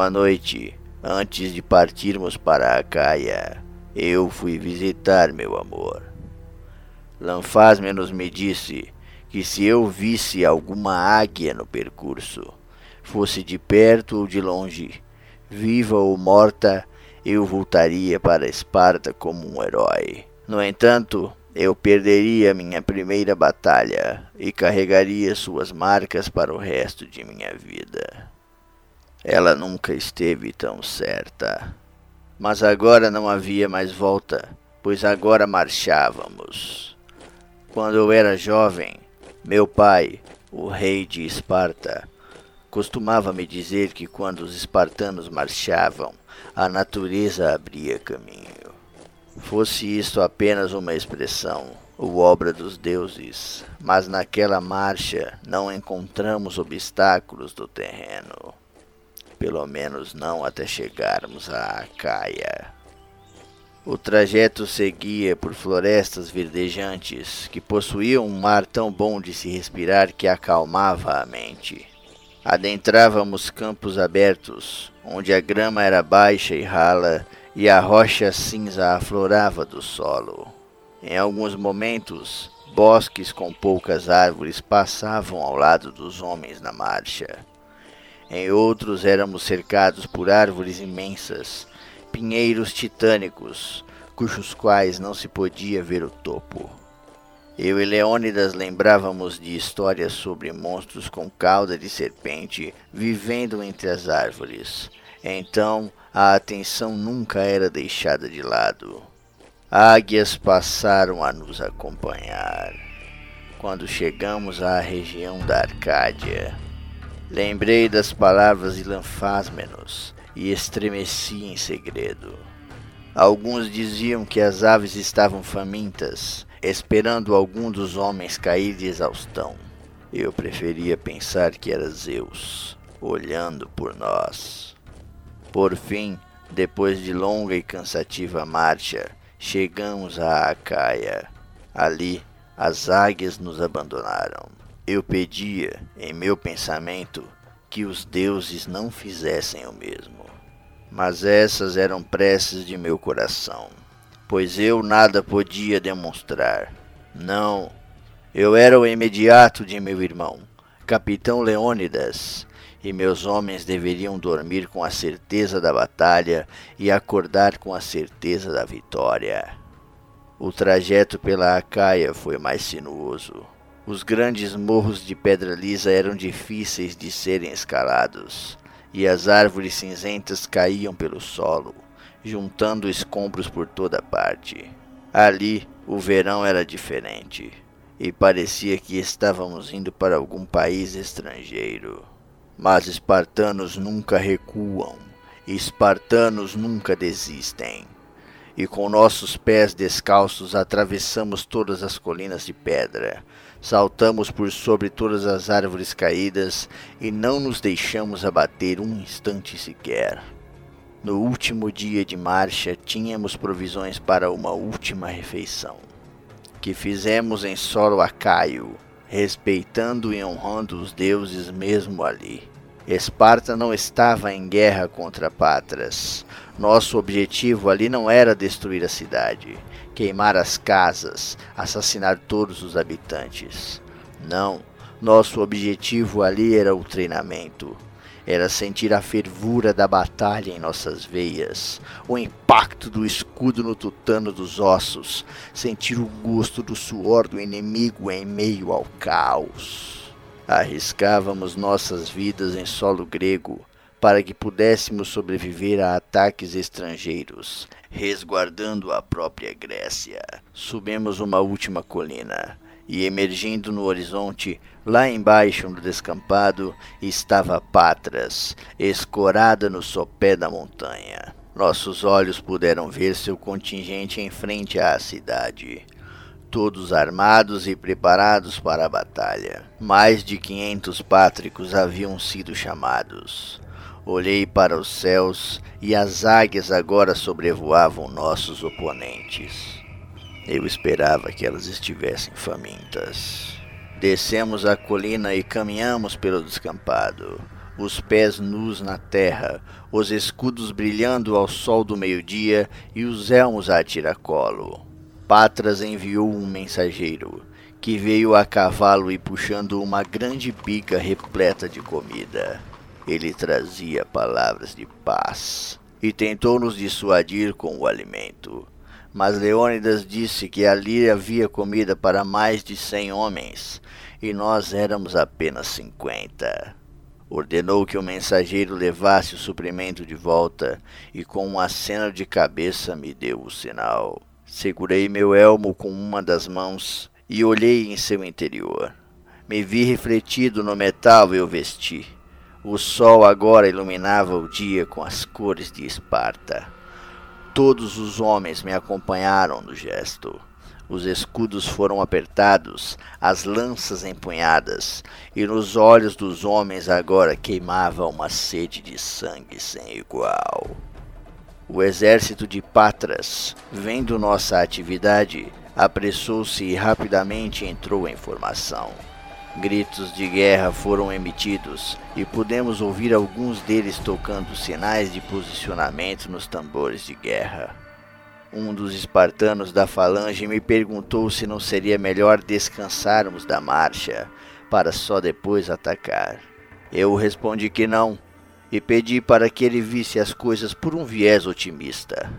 Uma noite, antes de partirmos para a Caia, eu fui visitar meu amor. Lanfasmenos me disse que se eu visse alguma águia no percurso, fosse de perto ou de longe, viva ou morta, eu voltaria para Esparta como um herói. No entanto, eu perderia minha primeira batalha e carregaria suas marcas para o resto de minha vida. Ela nunca esteve tão certa. Mas agora não havia mais volta, pois agora marchávamos. Quando eu era jovem, meu pai, o rei de Esparta, costumava me dizer que quando os espartanos marchavam, a natureza abria caminho. Fosse isto apenas uma expressão, ou obra dos deuses, mas naquela marcha não encontramos obstáculos do terreno pelo menos não até chegarmos a Acaia. O trajeto seguia por florestas verdejantes que possuíam um mar tão bom de se respirar que acalmava a mente. Adentrávamos campos abertos, onde a grama era baixa e rala e a rocha cinza aflorava do solo. Em alguns momentos, bosques com poucas árvores passavam ao lado dos homens na marcha. Em outros éramos cercados por árvores imensas, pinheiros titânicos, cujos quais não se podia ver o topo. Eu e Leônidas lembrávamos de histórias sobre monstros com cauda de serpente vivendo entre as árvores. Então a atenção nunca era deixada de lado. Águias passaram a nos acompanhar. Quando chegamos à região da Arcádia, Lembrei das palavras de Lanfásmenos e estremeci em segredo. Alguns diziam que as aves estavam famintas, esperando algum dos homens cair de exaustão. Eu preferia pensar que era Zeus, olhando por nós. Por fim, depois de longa e cansativa marcha, chegamos a Acaia. Ali, as águias nos abandonaram. Eu pedia, em meu pensamento, que os deuses não fizessem o mesmo. Mas essas eram preces de meu coração, pois eu nada podia demonstrar. Não, eu era o imediato de meu irmão, capitão Leônidas, e meus homens deveriam dormir com a certeza da batalha e acordar com a certeza da vitória. O trajeto pela Acaia foi mais sinuoso. Os grandes morros de pedra lisa eram difíceis de serem escalados, e as árvores cinzentas caíam pelo solo, juntando escombros por toda parte. Ali, o verão era diferente, e parecia que estávamos indo para algum país estrangeiro. Mas espartanos nunca recuam, espartanos nunca desistem. E com nossos pés descalços atravessamos todas as colinas de pedra, Saltamos por sobre todas as árvores caídas e não nos deixamos abater um instante sequer. No último dia de marcha, tínhamos provisões para uma última refeição, que fizemos em solo acaio, respeitando e honrando os deuses mesmo ali. Esparta não estava em guerra contra Patras. Nosso objetivo ali não era destruir a cidade, queimar as casas, assassinar todos os habitantes. Não, nosso objetivo ali era o treinamento. Era sentir a fervura da batalha em nossas veias, o impacto do escudo no tutano dos ossos, sentir o gosto do suor do inimigo em meio ao caos. Arriscávamos nossas vidas em solo grego para que pudéssemos sobreviver a ataques estrangeiros, resguardando a própria Grécia. Subimos uma última colina e emergindo no horizonte, lá embaixo no descampado, estava Patras, escorada no sopé da montanha. Nossos olhos puderam ver seu contingente em frente à cidade, todos armados e preparados para a batalha. Mais de quinhentos pátricos haviam sido chamados. Olhei para os céus e as águias agora sobrevoavam nossos oponentes. Eu esperava que elas estivessem famintas. Descemos a colina e caminhamos pelo descampado, os pés nus na terra, os escudos brilhando ao sol do meio-dia e os elmos a tiracolo. Patras enviou um mensageiro, que veio a cavalo e puxando uma grande bica repleta de comida. Ele trazia palavras de paz e tentou nos dissuadir com o alimento. Mas Leônidas disse que ali havia comida para mais de cem homens, e nós éramos apenas cinquenta. Ordenou que o mensageiro levasse o suprimento de volta, e com um aceno de cabeça me deu o sinal. Segurei meu elmo com uma das mãos e olhei em seu interior. Me vi refletido no metal e o vesti. O sol agora iluminava o dia com as cores de Esparta. Todos os homens me acompanharam no gesto. Os escudos foram apertados, as lanças empunhadas, e nos olhos dos homens agora queimava uma sede de sangue sem igual. O exército de Patras, vendo nossa atividade, apressou-se e rapidamente entrou em formação. Gritos de guerra foram emitidos e pudemos ouvir alguns deles tocando sinais de posicionamento nos tambores de guerra. Um dos espartanos da falange me perguntou se não seria melhor descansarmos da marcha para só depois atacar. Eu respondi que não e pedi para que ele visse as coisas por um viés otimista.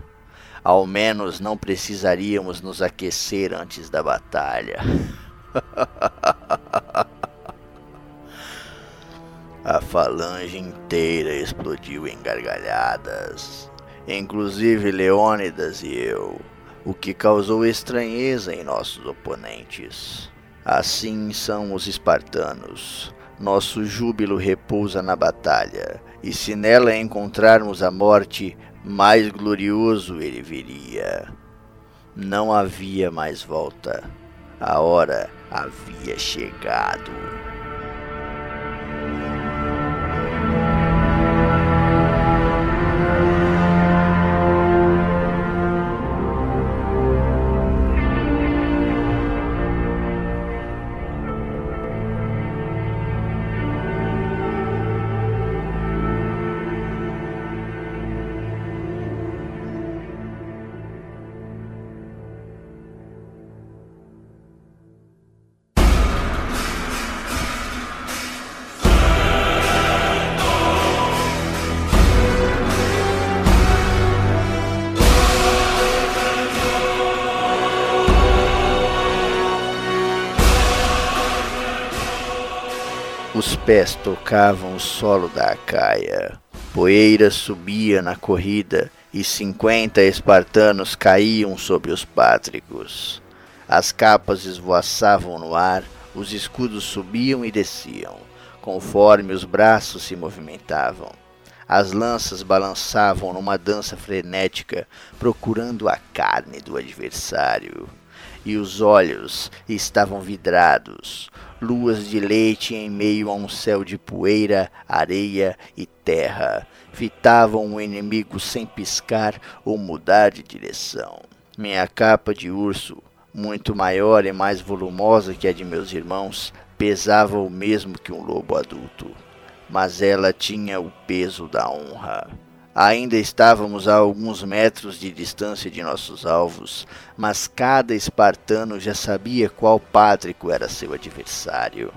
Ao menos não precisaríamos nos aquecer antes da batalha. A falange inteira explodiu em gargalhadas, inclusive Leônidas e eu, o que causou estranheza em nossos oponentes. Assim são os espartanos. Nosso júbilo repousa na batalha, e se nela encontrarmos a morte, mais glorioso ele viria. Não havia mais volta. A hora havia chegado. Pés tocavam o solo da Acaia. Poeira subia na corrida e cinquenta espartanos caíam sobre os pátricos. As capas esvoaçavam no ar, os escudos subiam e desciam, conforme os braços se movimentavam. As lanças balançavam numa dança frenética, procurando a carne do adversário. E os olhos estavam vidrados, luas de leite em meio a um céu de poeira, areia e terra. Fitavam o inimigo sem piscar ou mudar de direção. Minha capa de urso, muito maior e mais volumosa que a de meus irmãos, pesava o mesmo que um lobo adulto. Mas ela tinha o peso da honra. Ainda estávamos a alguns metros de distância de nossos alvos, mas cada espartano já sabia qual pátrico era seu adversário.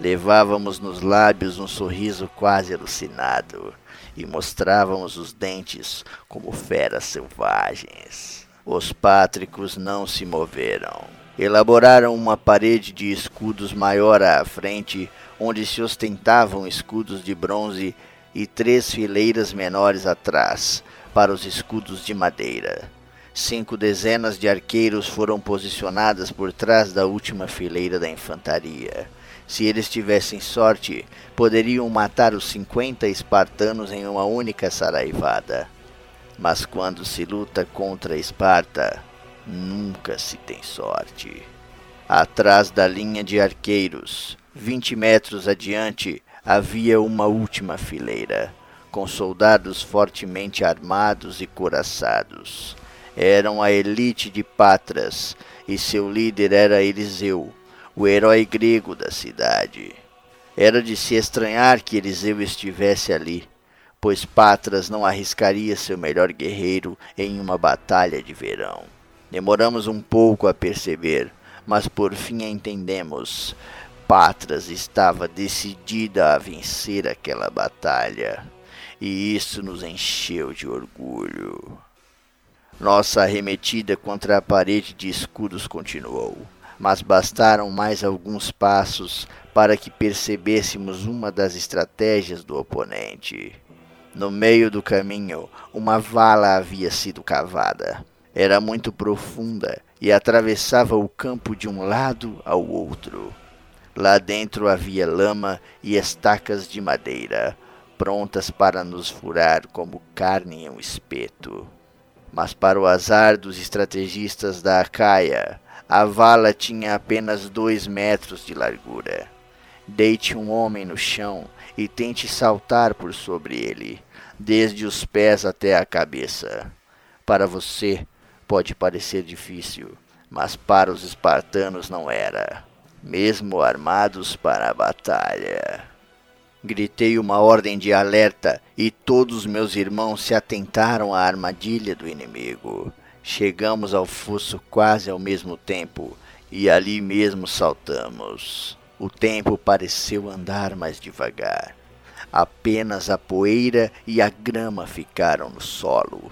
Levávamos nos lábios um sorriso quase alucinado e mostrávamos os dentes como feras selvagens. Os pátricos não se moveram. Elaboraram uma parede de escudos maior à frente, onde se ostentavam escudos de bronze e três fileiras menores atrás, para os escudos de madeira. Cinco dezenas de arqueiros foram posicionadas por trás da última fileira da infantaria. Se eles tivessem sorte, poderiam matar os cinquenta espartanos em uma única saraivada. Mas quando se luta contra Esparta, nunca se tem sorte. Atrás da linha de arqueiros, vinte metros adiante, havia uma última fileira, com soldados fortemente armados e coraçados eram a elite de Patras e seu líder era Eliseu, o herói grego da cidade. Era de se estranhar que Eliseu estivesse ali, pois Patras não arriscaria seu melhor guerreiro em uma batalha de verão. Demoramos um pouco a perceber, mas por fim entendemos. Patras estava decidida a vencer aquela batalha, e isso nos encheu de orgulho. Nossa arremetida contra a parede de escudos continuou, mas bastaram mais alguns passos para que percebêssemos uma das estratégias do oponente. No meio do caminho, uma vala havia sido cavada. Era muito profunda e atravessava o campo de um lado ao outro. Lá dentro havia lama e estacas de madeira, prontas para nos furar como carne em um espeto. Mas para o azar dos estrategistas da Acaia, a vala tinha apenas dois metros de largura. Deite um homem no chão e tente saltar por sobre ele, desde os pés até a cabeça. Para você pode parecer difícil, mas para os espartanos não era, mesmo armados para a batalha. Gritei uma ordem de alerta e todos meus irmãos se atentaram à armadilha do inimigo. Chegamos ao fosso quase ao mesmo tempo e ali mesmo saltamos. O tempo pareceu andar mais devagar. Apenas a poeira e a grama ficaram no solo,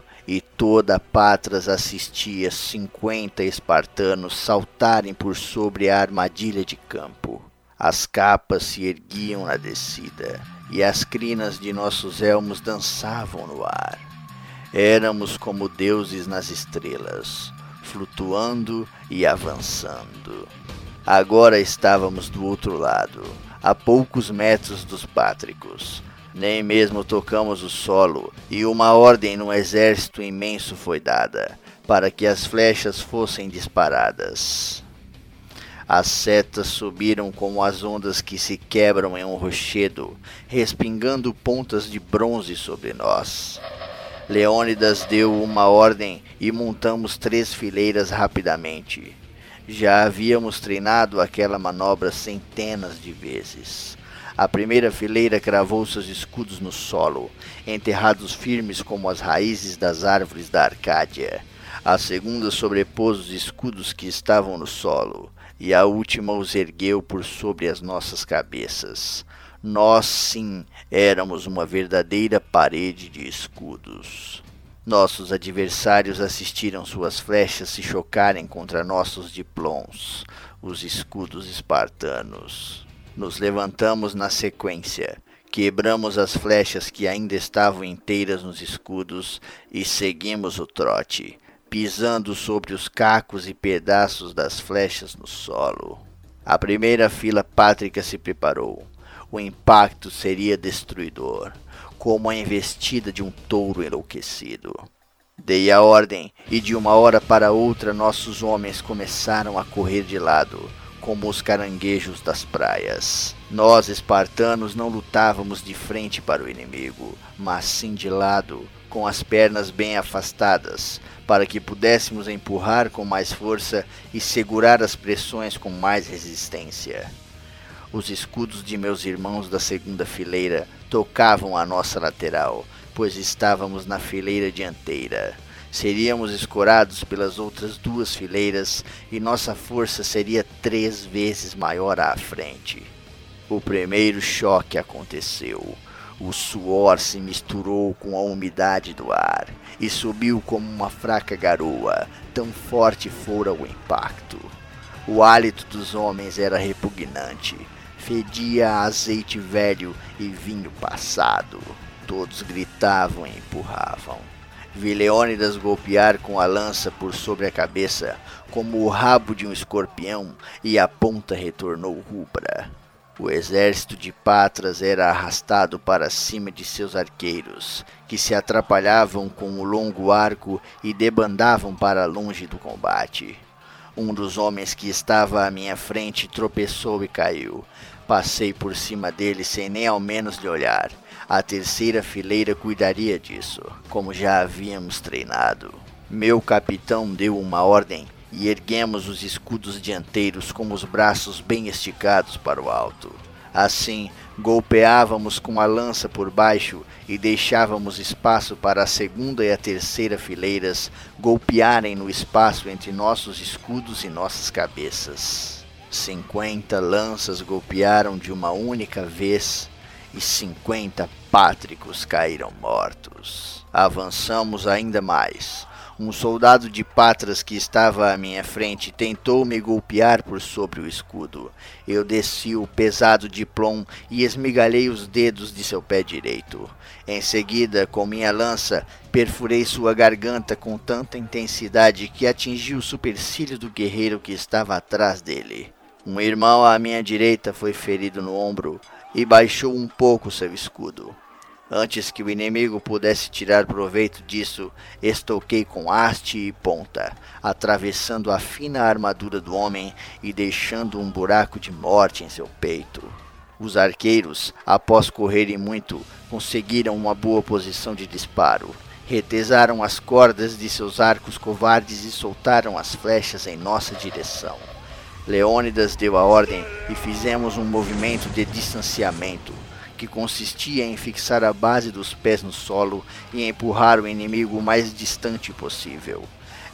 toda Patras assistia cinquenta espartanos saltarem por sobre a armadilha de campo. As capas se erguiam na descida, e as crinas de nossos elmos dançavam no ar. Éramos como deuses nas estrelas, flutuando e avançando. Agora estávamos do outro lado, a poucos metros dos pátricos. Nem mesmo tocamos o solo, e uma ordem no exército imenso foi dada, para que as flechas fossem disparadas. As setas subiram como as ondas que se quebram em um rochedo, respingando pontas de bronze sobre nós. Leônidas deu uma ordem e montamos três fileiras rapidamente. Já havíamos treinado aquela manobra centenas de vezes. A primeira fileira cravou seus escudos no solo, enterrados firmes como as raízes das árvores da Arcádia. A segunda sobrepôs os escudos que estavam no solo e a última os ergueu por sobre as nossas cabeças. Nós, sim, éramos uma verdadeira parede de escudos. Nossos adversários assistiram suas flechas se chocarem contra nossos diplons, os escudos espartanos. Nos levantamos na sequência, quebramos as flechas que ainda estavam inteiras nos escudos e seguimos o trote, pisando sobre os cacos e pedaços das flechas no solo. A primeira fila pátrica se preparou. O impacto seria destruidor, como a investida de um touro enlouquecido. Dei a ordem, e de uma hora para outra nossos homens começaram a correr de lado, como os caranguejos das praias. Nós, espartanos, não lutávamos de frente para o inimigo, mas sim de lado, com as pernas bem afastadas, para que pudéssemos empurrar com mais força e segurar as pressões com mais resistência. Os escudos de meus irmãos da segunda fileira tocavam a nossa lateral, pois estávamos na fileira dianteira. Seríamos escorados pelas outras duas fileiras e nossa força seria três vezes maior à frente. O primeiro choque aconteceu. O suor se misturou com a umidade do ar e subiu como uma fraca garoa, tão forte fora o impacto. O hálito dos homens era repugnante, fedia a azeite velho e vinho passado. Todos gritavam e empurravam. Vi Leônidas golpear com a lança por sobre a cabeça, como o rabo de um escorpião, e a ponta retornou rubra. O exército de Patras era arrastado para cima de seus arqueiros, que se atrapalhavam com o longo arco e debandavam para longe do combate. Um dos homens que estava à minha frente tropeçou e caiu. Passei por cima dele sem nem ao menos lhe olhar. A terceira fileira cuidaria disso, como já havíamos treinado. Meu capitão deu uma ordem e erguemos os escudos dianteiros com os braços bem esticados para o alto. Assim, golpeávamos com a lança por baixo e deixávamos espaço para a segunda e a terceira fileiras golpearem no espaço entre nossos escudos e nossas cabeças. Cinquenta lanças golpearam de uma única vez e cinquenta pátricos caíram mortos. Avançamos ainda mais. Um soldado de Patras que estava à minha frente tentou me golpear por sobre o escudo. Eu desci o pesado diplom e esmigalhei os dedos de seu pé direito. Em seguida, com minha lança, perfurei sua garganta com tanta intensidade que atingi o supercílio do guerreiro que estava atrás dele. Um irmão à minha direita foi ferido no ombro e baixou um pouco seu escudo. Antes que o inimigo pudesse tirar proveito disso, estoquei com haste e ponta, atravessando a fina armadura do homem e deixando um buraco de morte em seu peito. Os arqueiros, após correrem muito, conseguiram uma boa posição de disparo. Retesaram as cordas de seus arcos covardes e soltaram as flechas em nossa direção. Leônidas deu a ordem e fizemos um movimento de distanciamento, que consistia em fixar a base dos pés no solo e empurrar o inimigo o mais distante possível.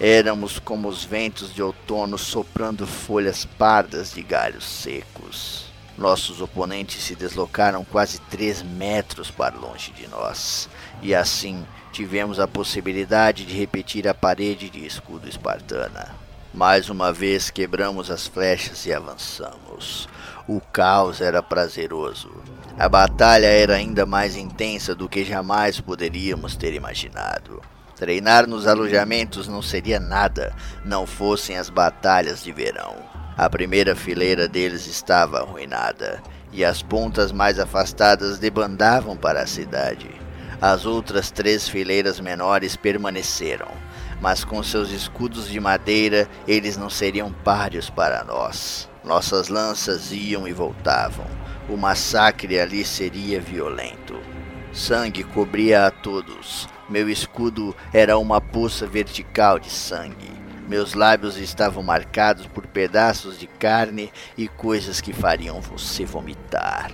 Éramos como os ventos de outono soprando folhas pardas de galhos secos. Nossos oponentes se deslocaram quase três metros para longe de nós, e assim tivemos a possibilidade de repetir a parede de escudo espartana. Mais uma vez quebramos as flechas e avançamos. O caos era prazeroso. A batalha era ainda mais intensa do que jamais poderíamos ter imaginado. Treinar nos alojamentos não seria nada, não fossem as batalhas de verão. A primeira fileira deles estava arruinada, e as pontas mais afastadas debandavam para a cidade. As outras três fileiras menores permaneceram, mas com seus escudos de madeira eles não seriam páreos para nós. Nossas lanças iam e voltavam. O massacre ali seria violento. Sangue cobria a todos. Meu escudo era uma poça vertical de sangue. Meus lábios estavam marcados por pedaços de carne e coisas que fariam você vomitar.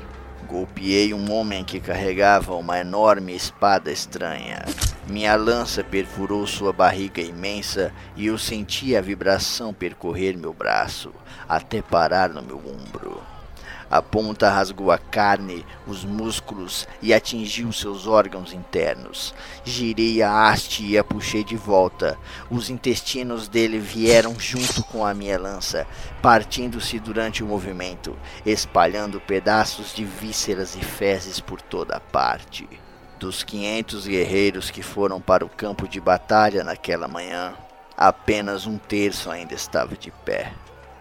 Golpeei um homem que carregava uma enorme espada estranha. Minha lança perfurou sua barriga imensa e eu senti a vibração percorrer meu braço, até parar no meu ombro. A ponta rasgou a carne, os músculos e atingiu seus órgãos internos. Girei a haste e a puxei de volta. Os intestinos dele vieram junto com a minha lança, partindo-se durante o movimento, espalhando pedaços de vísceras e fezes por toda parte. Dos 500 guerreiros que foram para o campo de batalha naquela manhã, apenas um terço ainda estava de pé.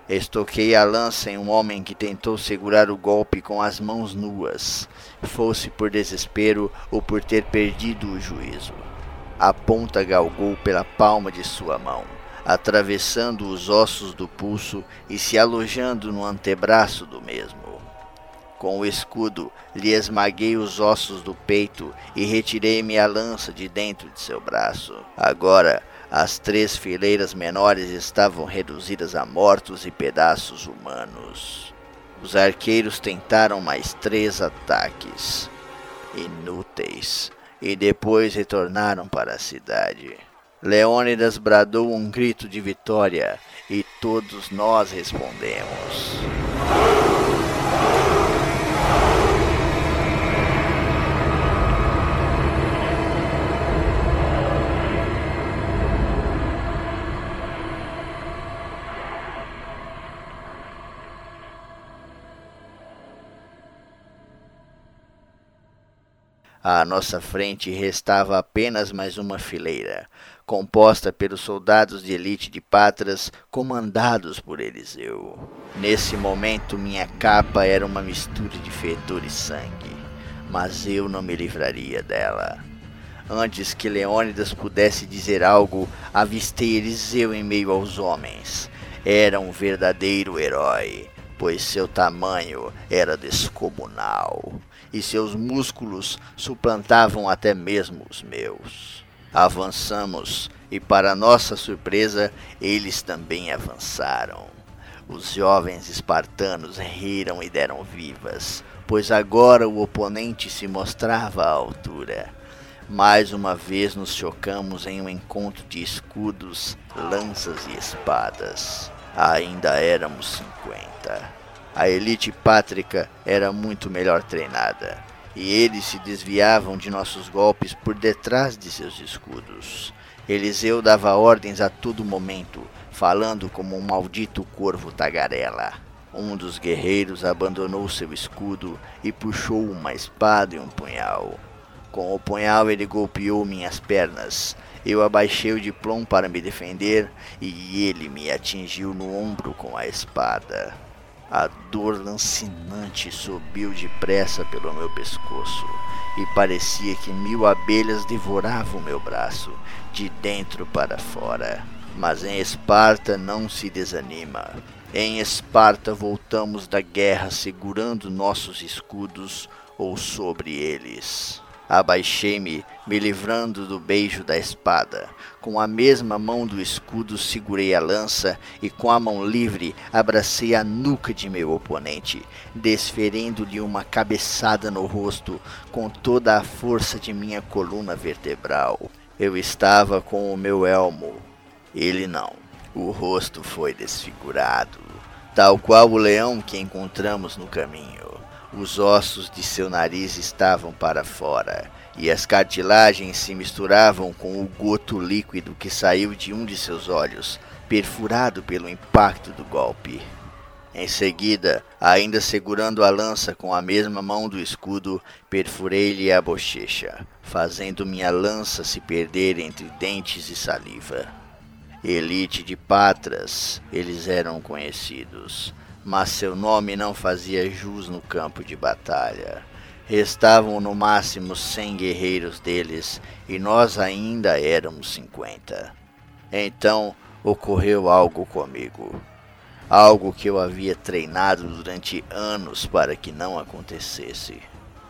Estoquei a lança em um homem que tentou segurar o golpe com as mãos nuas, fosse por desespero ou por ter perdido o juízo. A ponta galgou pela palma de sua mão, atravessando os ossos do pulso e se alojando no antebraço do mesmo. Com o escudo, lhe esmaguei os ossos do peito e retirei minha lança de dentro de seu braço. Agora, as três fileiras menores estavam reduzidas a mortos e pedaços humanos. Os arqueiros tentaram mais três ataques, inúteis, e depois retornaram para a cidade. Leônidas bradou um grito de vitória e todos nós respondemos. À nossa frente restava apenas mais uma fileira, composta pelos soldados de elite de Patras, comandados por Eliseu. Nesse momento, minha capa era uma mistura de fedor e sangue, mas eu não me livraria dela. Antes que Leônidas pudesse dizer algo, avistei Eliseu em meio aos homens. Era um verdadeiro herói, pois seu tamanho era descomunal e seus músculos suplantavam até mesmo os meus. Avançamos e, para nossa surpresa, eles também avançaram. Os jovens espartanos riram e deram vivas, pois agora o oponente se mostrava à altura. Mais uma vez nos chocamos em um encontro de escudos, lanças e espadas. Ainda éramos cinquenta. A elite pátrica era muito melhor treinada, e eles se desviavam de nossos golpes por detrás de seus escudos. Eliseu dava ordens a todo momento, falando como um maldito corvo tagarela. Um dos guerreiros abandonou seu escudo e puxou uma espada e um punhal. Com o punhal ele golpeou minhas pernas. Eu abaixei o diplom para me defender e ele me atingiu no ombro com a espada. A dor lancinante subiu depressa pelo meu pescoço e parecia que mil abelhas devoravam meu braço, de dentro para fora. Mas em Esparta não se desanima. Em Esparta voltamos da guerra segurando nossos escudos ou sobre eles. Abaixei-me, me livrando do beijo da espada. Com a mesma mão do escudo segurei a lança e com a mão livre abracei a nuca de meu oponente, desferindo-lhe uma cabeçada no rosto com toda a força de minha coluna vertebral. Eu estava com o meu elmo, ele não. O rosto foi desfigurado, tal qual o leão que encontramos no caminho. Os ossos de seu nariz estavam para fora, e as cartilagens se misturavam com o goto líquido que saiu de um de seus olhos, perfurado pelo impacto do golpe. Em seguida, ainda segurando a lança com a mesma mão do escudo, perfurei-lhe a bochecha, fazendo minha lança se perder entre dentes e saliva. Elite de Patras, eles eram conhecidos mas seu nome não fazia jus no campo de batalha. Restavam no máximo cem guerreiros deles e nós ainda éramos cinquenta. Então ocorreu algo comigo. Algo que eu havia treinado durante anos para que não acontecesse.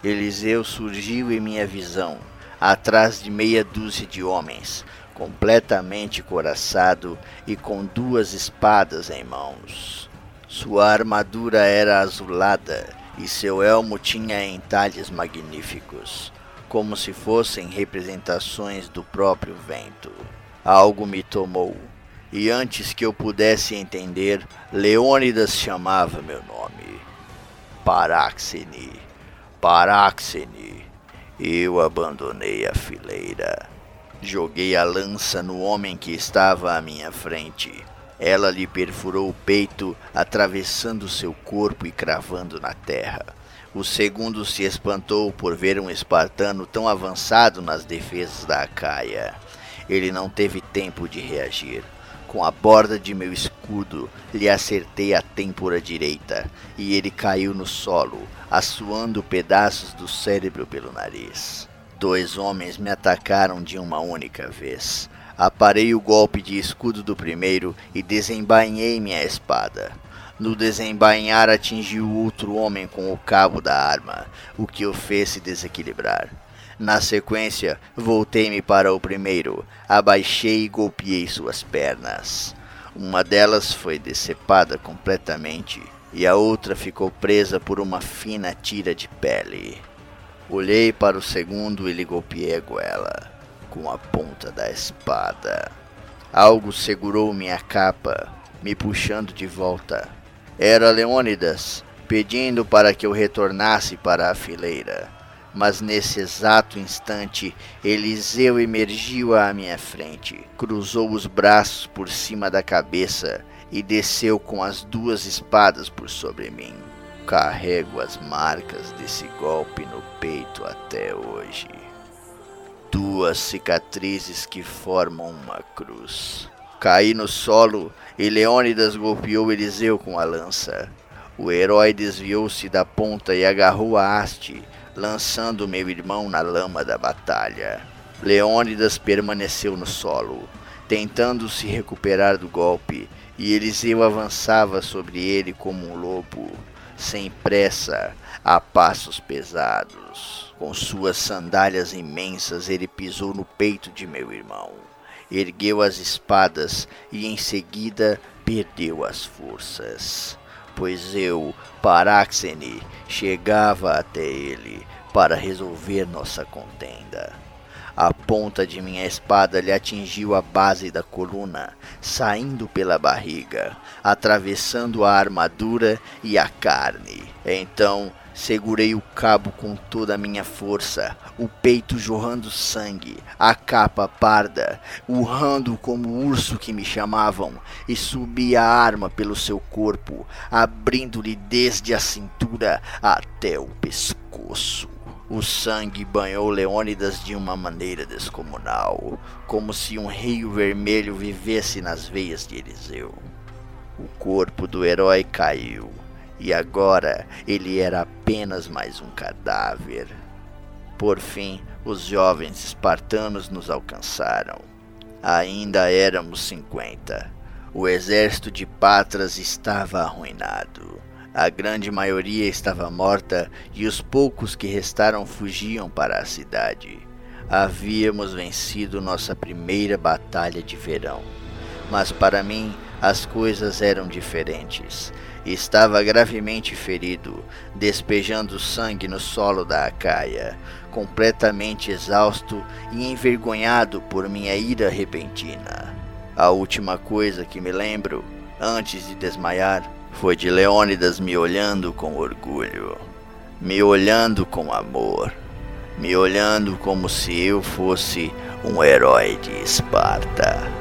Eliseu surgiu em minha visão, atrás de meia dúzia de homens, completamente coraçado e com duas espadas em mãos. Sua armadura era azulada e seu elmo tinha entalhes magníficos, como se fossem representações do próprio vento. Algo me tomou, e antes que eu pudesse entender, Leônidas chamava meu nome. Paráxene, Paráxene. Eu abandonei a fileira. Joguei a lança no homem que estava à minha frente ela lhe perfurou o peito, atravessando seu corpo e cravando na terra. O segundo se espantou por ver um espartano tão avançado nas defesas da Acaia. Ele não teve tempo de reagir. Com a borda de meu escudo, lhe acertei a têmpora direita e ele caiu no solo, assoando pedaços do cérebro pelo nariz. Dois homens me atacaram de uma única vez. Aparei o golpe de escudo do primeiro e desembainhei minha espada. No desembainhar atingi o outro homem com o cabo da arma, o que o fez se desequilibrar. Na sequência, voltei-me para o primeiro, abaixei e golpeei suas pernas. Uma delas foi decepada completamente e a outra ficou presa por uma fina tira de pele. Olhei para o segundo e lhe golpeei a goela com a ponta da espada. Algo segurou minha capa, me puxando de volta. Era Leônidas, pedindo para que eu retornasse para a fileira. Mas nesse exato instante, Eliseu emergiu à minha frente, cruzou os braços por cima da cabeça e desceu com as duas espadas por sobre mim. carrego as marcas desse golpe no peito até hoje. Duas cicatrizes que formam uma cruz. Caí no solo e Leônidas golpeou Eliseu com a lança. O herói desviou-se da ponta e agarrou a haste, lançando meu irmão na lama da batalha. Leônidas permaneceu no solo, tentando se recuperar do golpe, e Eliseu avançava sobre ele como um lobo, sem pressa, a passos pesados. Com suas sandálias imensas, ele pisou no peito de meu irmão, ergueu as espadas e em seguida perdeu as forças. Pois eu, Paráxene, chegava até ele para resolver nossa contenda. A ponta de minha espada lhe atingiu a base da coluna, saindo pela barriga, atravessando a armadura e a carne. Então segurei o cabo com toda a minha força, o peito jorrando sangue, a capa parda, urrando como o urso que me chamavam, e subi a arma pelo seu corpo, abrindo-lhe desde a cintura até o pescoço. O sangue banhou Leônidas de uma maneira descomunal, como se um rio vermelho vivesse nas veias de Eliseu. O corpo do herói caiu, e agora ele era apenas mais um cadáver. Por fim, os jovens espartanos nos alcançaram. Ainda éramos cinquenta. O exército de Patras estava arruinado. A grande maioria estava morta e os poucos que restaram fugiam para a cidade. Havíamos vencido nossa primeira batalha de verão. Mas para mim as coisas eram diferentes. Estava gravemente ferido, despejando sangue no solo da Acaia, completamente exausto e envergonhado por minha ira repentina. A última coisa que me lembro, antes de desmaiar, foi de Leônidas me olhando com orgulho, me olhando com amor, me olhando como se eu fosse um herói de Esparta.